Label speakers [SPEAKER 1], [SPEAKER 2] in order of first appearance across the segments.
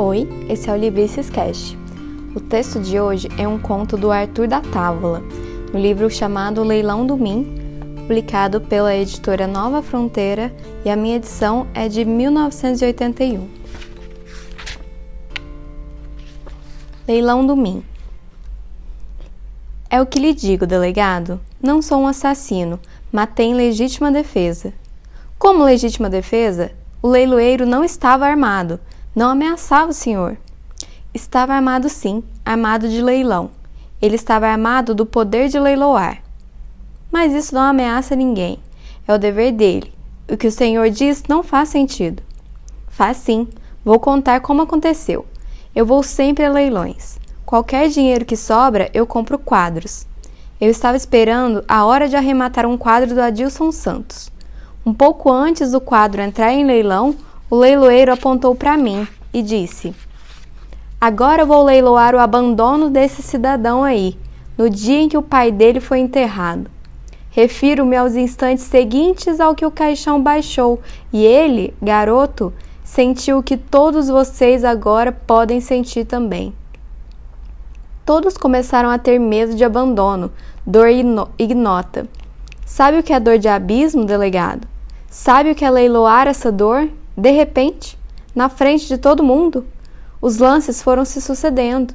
[SPEAKER 1] Oi, esse é o Livrices Cast. O texto de hoje é um conto do Arthur da Távola, no livro chamado Leilão do Min, publicado pela editora Nova Fronteira, e a minha edição é de 1981. Leilão do Min. É o que lhe digo, delegado. Não sou um assassino, matei em legítima defesa. Como legítima defesa? O leiloeiro não estava armado, não ameaçava o senhor. Estava armado sim, armado de leilão. Ele estava armado do poder de leiloar. Mas isso não ameaça ninguém. É o dever dele. O que o senhor diz não faz sentido. Faz sim. Vou contar como aconteceu. Eu vou sempre a leilões. Qualquer dinheiro que sobra, eu compro quadros. Eu estava esperando a hora de arrematar um quadro do Adilson Santos. Um pouco antes do quadro entrar em leilão, o leiloeiro apontou para mim e disse: Agora vou leiloar o abandono desse cidadão aí, no dia em que o pai dele foi enterrado. Refiro-me aos instantes seguintes ao que o caixão baixou, e ele, garoto, sentiu o que todos vocês agora podem sentir também. Todos começaram a ter medo de abandono, dor ignota. Sabe o que é dor de abismo, delegado? Sabe o que é leiloar essa dor? De repente, na frente de todo mundo, os lances foram se sucedendo.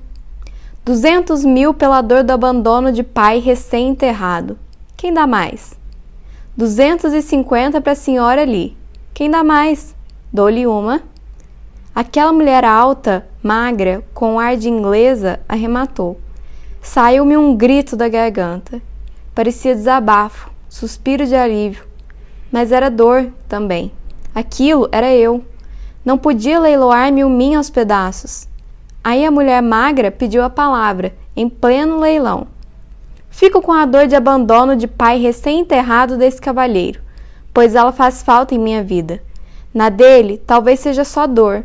[SPEAKER 1] Duzentos mil pela dor do abandono de pai recém-enterrado. Quem dá mais? Duzentos e cinquenta para a senhora ali. Quem dá mais? Dou-lhe uma. Aquela mulher alta, magra, com ar de inglesa, arrematou. Saiu-me um grito da garganta. Parecia desabafo, suspiro de alívio, mas era dor também. Aquilo era eu. Não podia leiloar-me o mim aos pedaços. Aí a mulher magra pediu a palavra, em pleno leilão. Fico com a dor de abandono de pai recém-enterrado desse cavalheiro, pois ela faz falta em minha vida. Na dele, talvez seja só dor,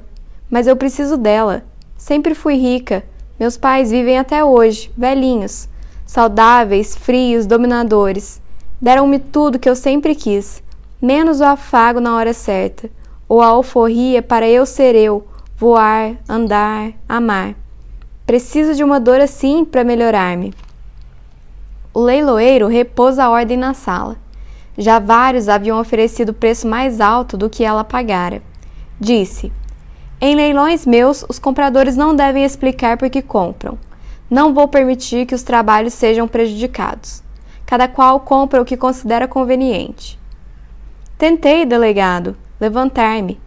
[SPEAKER 1] mas eu preciso dela. Sempre fui rica. Meus pais vivem até hoje, velhinhos, saudáveis, frios, dominadores. Deram-me tudo que eu sempre quis menos o afago na hora certa, ou a alforria para eu ser eu, voar, andar, amar. Preciso de uma dor assim para melhorar-me. O leiloeiro repôs a ordem na sala. Já vários haviam oferecido preço mais alto do que ela pagara. Disse: Em leilões meus, os compradores não devem explicar por que compram. Não vou permitir que os trabalhos sejam prejudicados. Cada qual compra o que considera conveniente. Tentei, delegado, levantar-me.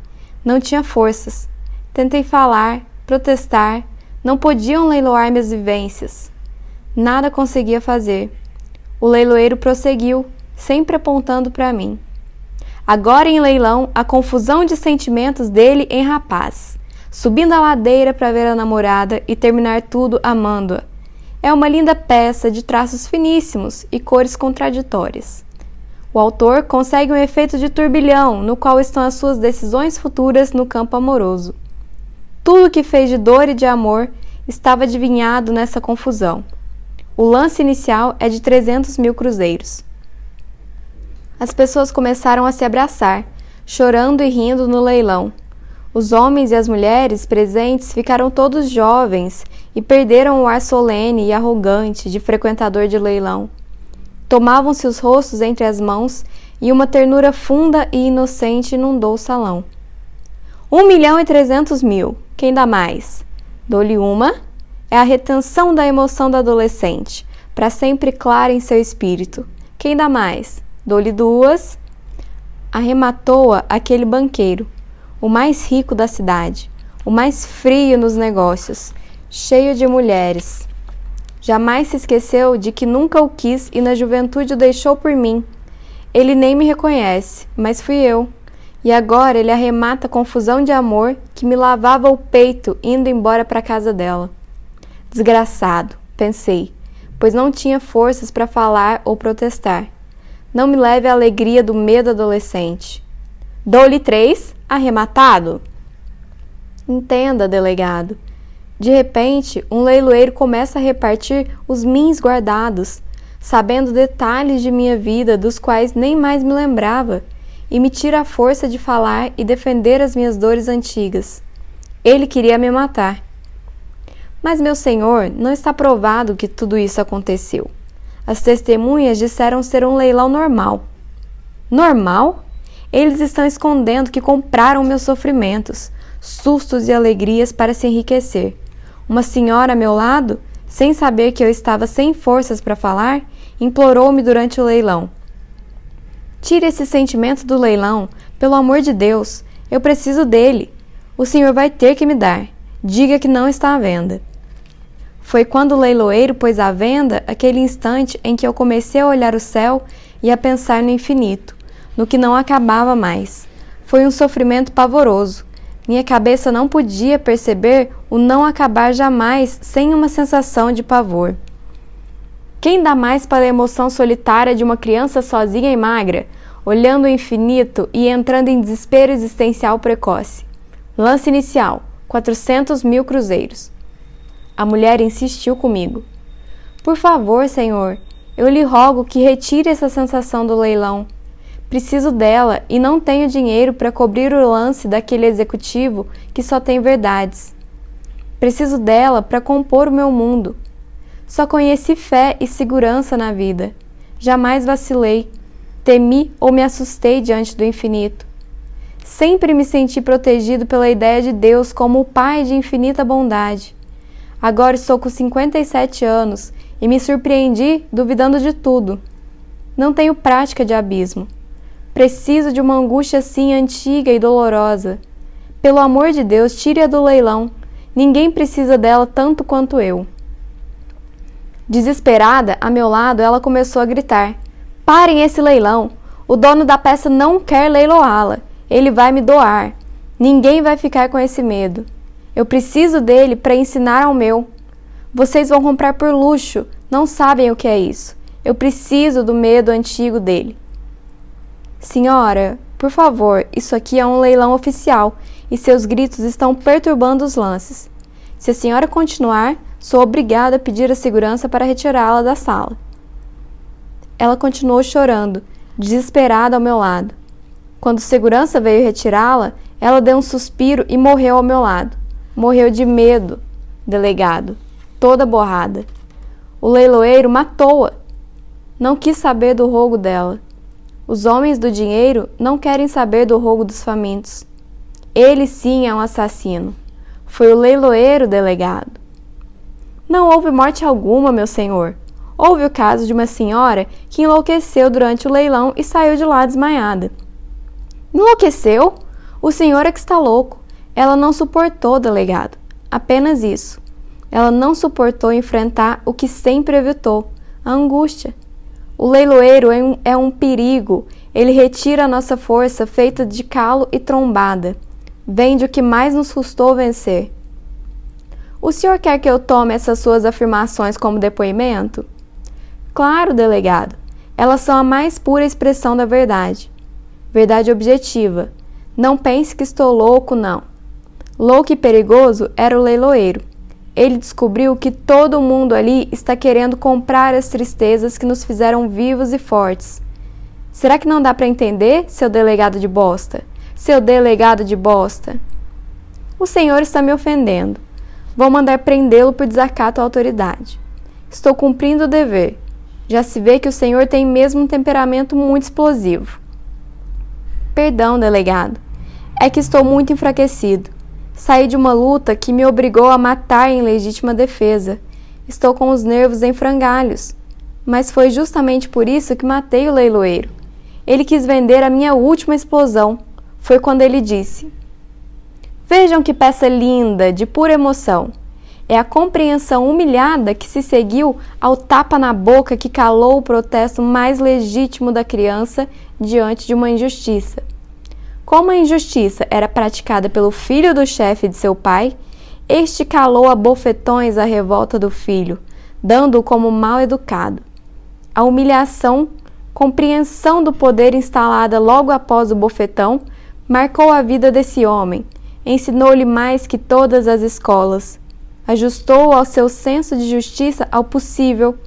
[SPEAKER 1] Não tinha forças. Tentei falar, protestar. Não podiam leiloar minhas vivências. Nada conseguia fazer. O leiloeiro prosseguiu, sempre apontando para mim. Agora em leilão, a confusão de sentimentos dele em rapaz, subindo a ladeira para ver a namorada e terminar tudo amando-a. É uma linda peça de traços finíssimos e cores contraditórias. O autor consegue um efeito de turbilhão no qual estão as suas decisões futuras no campo amoroso. Tudo que fez de dor e de amor estava adivinhado nessa confusão. O lance inicial é de 300 mil cruzeiros. As pessoas começaram a se abraçar, chorando e rindo no leilão. Os homens e as mulheres presentes ficaram todos jovens e perderam o ar solene e arrogante de frequentador de leilão. Tomavam-se os rostos entre as mãos e uma ternura funda e inocente inundou o salão. Um milhão e trezentos mil. Quem dá mais? Dou-lhe uma. É a retenção da emoção do adolescente, para sempre clara em seu espírito. Quem dá mais? Dou-lhe duas. Arrematou-a aquele banqueiro, o mais rico da cidade, o mais frio nos negócios, cheio de mulheres. Jamais se esqueceu de que nunca o quis e na juventude o deixou por mim. Ele nem me reconhece, mas fui eu. E agora ele arremata a confusão de amor que me lavava o peito indo embora para casa dela. Desgraçado, pensei, pois não tinha forças para falar ou protestar. Não me leve a alegria do medo adolescente. Dou-lhe três, arrematado? Entenda, delegado. De repente, um leiloeiro começa a repartir os mins guardados, sabendo detalhes de minha vida dos quais nem mais me lembrava, e me tira a força de falar e defender as minhas dores antigas. Ele queria me matar. Mas, meu senhor, não está provado que tudo isso aconteceu. As testemunhas disseram ser um leilão normal. Normal? Eles estão escondendo que compraram meus sofrimentos, sustos e alegrias para se enriquecer. Uma senhora a meu lado, sem saber que eu estava sem forças para falar, implorou-me durante o leilão: Tire esse sentimento do leilão, pelo amor de Deus, eu preciso dele. O senhor vai ter que me dar. Diga que não está à venda. Foi quando o leiloeiro pôs à venda aquele instante em que eu comecei a olhar o céu e a pensar no infinito, no que não acabava mais. Foi um sofrimento pavoroso. Minha cabeça não podia perceber o não acabar jamais sem uma sensação de pavor. Quem dá mais para a emoção solitária de uma criança sozinha e magra, olhando o infinito e entrando em desespero existencial precoce? Lance inicial: 400 mil cruzeiros. A mulher insistiu comigo. Por favor, senhor, eu lhe rogo que retire essa sensação do leilão. Preciso dela e não tenho dinheiro para cobrir o lance daquele executivo que só tem verdades. Preciso dela para compor o meu mundo. Só conheci fé e segurança na vida. Jamais vacilei, temi ou me assustei diante do infinito. Sempre me senti protegido pela ideia de Deus como o Pai de infinita bondade. Agora estou com 57 anos e me surpreendi duvidando de tudo. Não tenho prática de abismo. Preciso de uma angústia assim antiga e dolorosa. Pelo amor de Deus, tire-a do leilão. Ninguém precisa dela tanto quanto eu. Desesperada, a meu lado, ela começou a gritar: Parem esse leilão! O dono da peça não quer leiloá-la. Ele vai me doar. Ninguém vai ficar com esse medo. Eu preciso dele para ensinar ao meu. Vocês vão comprar por luxo, não sabem o que é isso. Eu preciso do medo antigo dele. Senhora, por favor, isso aqui é um leilão oficial e seus gritos estão perturbando os lances. Se a senhora continuar, Sou obrigada a pedir a segurança para retirá-la da sala. Ela continuou chorando, desesperada ao meu lado. Quando o segurança veio retirá-la, ela deu um suspiro e morreu ao meu lado. Morreu de medo, delegado, toda borrada. O leiloeiro matou-a. Não quis saber do rogo dela. Os homens do dinheiro não querem saber do rogo dos famintos. Ele sim é um assassino. Foi o leiloeiro delegado. Não houve morte alguma, meu senhor. Houve o caso de uma senhora que enlouqueceu durante o leilão e saiu de lá desmaiada. Enlouqueceu? O senhor é que está louco. Ela não suportou, delegado. Apenas isso. Ela não suportou enfrentar o que sempre evitou: a angústia. O leiloeiro é um, é um perigo. Ele retira a nossa força feita de calo e trombada. Vende o que mais nos custou vencer o senhor quer que eu tome essas suas afirmações como depoimento? Claro, delegado. Elas são a mais pura expressão da verdade. Verdade objetiva. Não pense que estou louco, não. Louco e perigoso era o leiloeiro. Ele descobriu que todo mundo ali está querendo comprar as tristezas que nos fizeram vivos e fortes. Será que não dá para entender, seu delegado de bosta? Seu delegado de bosta? O senhor está me ofendendo. Vou mandar prendê-lo por desacato à autoridade. Estou cumprindo o dever. Já se vê que o senhor tem mesmo um temperamento muito explosivo. Perdão, delegado. É que estou muito enfraquecido. Saí de uma luta que me obrigou a matar em legítima defesa. Estou com os nervos em frangalhos. Mas foi justamente por isso que matei o leiloeiro. Ele quis vender a minha última explosão. Foi quando ele disse: Vejam que peça linda, de pura emoção. É a compreensão humilhada que se seguiu ao tapa na boca que calou o protesto mais legítimo da criança diante de uma injustiça. Como a injustiça era praticada pelo filho do chefe de seu pai, este calou a bofetões a revolta do filho, dando-o como mal educado. A humilhação, compreensão do poder instalada logo após o bofetão, marcou a vida desse homem ensinou-lhe mais que todas as escolas, ajustou ao seu senso de justiça ao possível,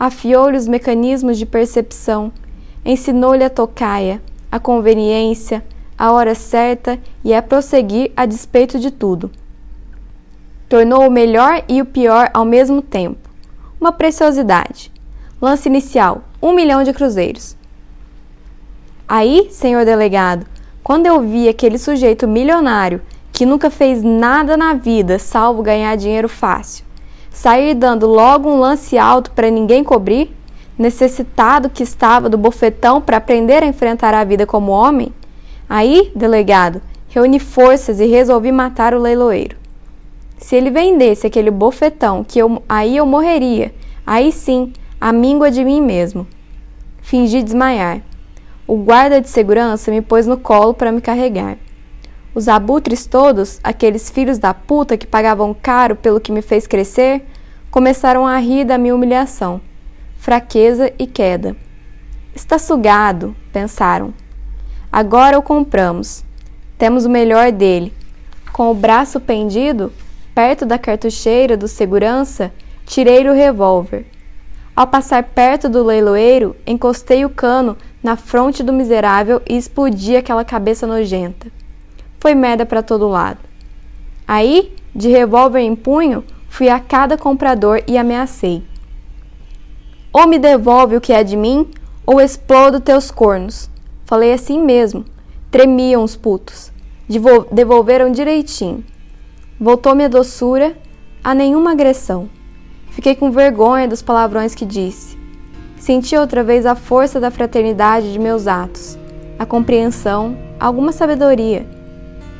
[SPEAKER 1] afiou-lhe os mecanismos de percepção, ensinou-lhe a tocaia, a conveniência, a hora certa e a prosseguir a despeito de tudo. Tornou o melhor e o pior ao mesmo tempo. Uma preciosidade. Lance inicial: um milhão de cruzeiros. Aí, senhor delegado, quando eu vi aquele sujeito milionário que nunca fez nada na vida salvo ganhar dinheiro fácil, sair dando logo um lance alto para ninguém cobrir, necessitado que estava do bofetão para aprender a enfrentar a vida como homem, aí, delegado, reuni forças e resolvi matar o leiloeiro. Se ele vendesse aquele bofetão, que eu, aí eu morreria, aí sim, a míngua de mim mesmo. Fingi desmaiar. O guarda de segurança me pôs no colo para me carregar. Os abutres todos, aqueles filhos da puta que pagavam caro pelo que me fez crescer, começaram a rir da minha humilhação, fraqueza e queda. Está sugado, pensaram. Agora o compramos. Temos o melhor dele. Com o braço pendido, perto da cartucheira do segurança, tirei o revólver. Ao passar perto do leiloeiro, encostei o cano na fronte do miserável e explodi aquela cabeça nojenta. Foi merda para todo lado. Aí, de revólver em punho, fui a cada comprador e ameacei. Ou me devolve o que é de mim, ou explodo teus cornos. Falei assim mesmo. Tremiam os putos. Devolveram direitinho. Voltou minha doçura a nenhuma agressão. Fiquei com vergonha dos palavrões que disse. Senti outra vez a força da fraternidade de meus atos, a compreensão, alguma sabedoria.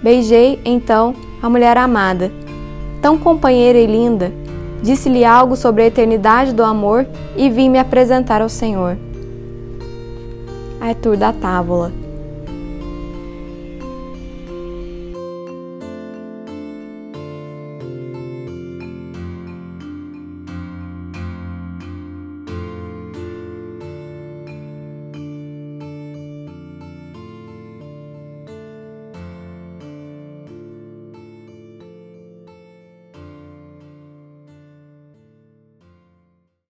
[SPEAKER 1] Beijei, então, a mulher amada, tão companheira e linda, disse-lhe algo sobre a eternidade do amor e vim me apresentar ao Senhor. Arthur da Távola